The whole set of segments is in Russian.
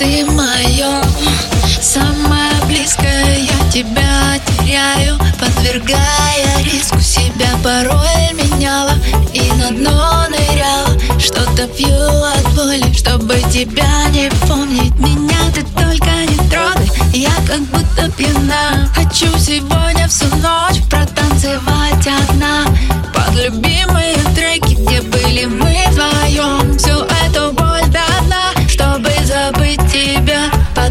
ты мое Самое близкое я тебя теряю Подвергая риску. Себя порой меняла И на дно ныряла. Что-то пью от боли Чтобы тебя не помнить. Меня ты только не трогай Я как будто пьяна. Хочу сегодня всю ночь Протанцевать одна. Под любимые треки Где были мы вдвоем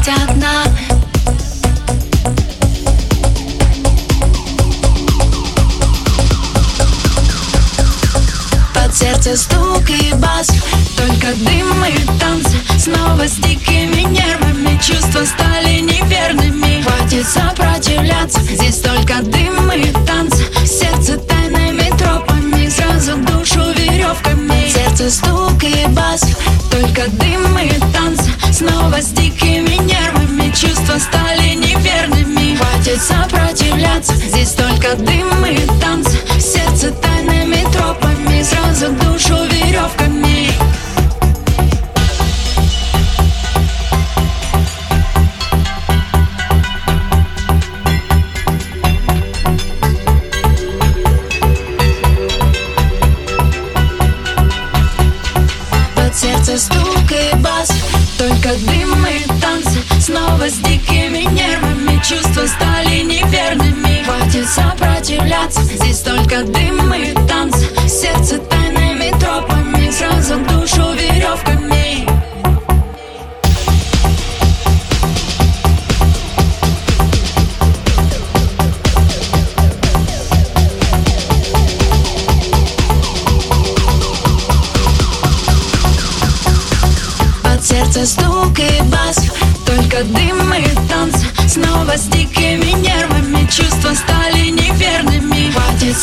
протанцевать одна. Под сердце стук и бас Только дым и танцы Снова с дикими Только дым и танцы Снова с дикими нервами. Чувства стали неверными. Хватит сопротивляться Здесь только дым и сердце стук и бас. Только дым и танцы Снова с дикими нервами Чувства стали неверными. Хватит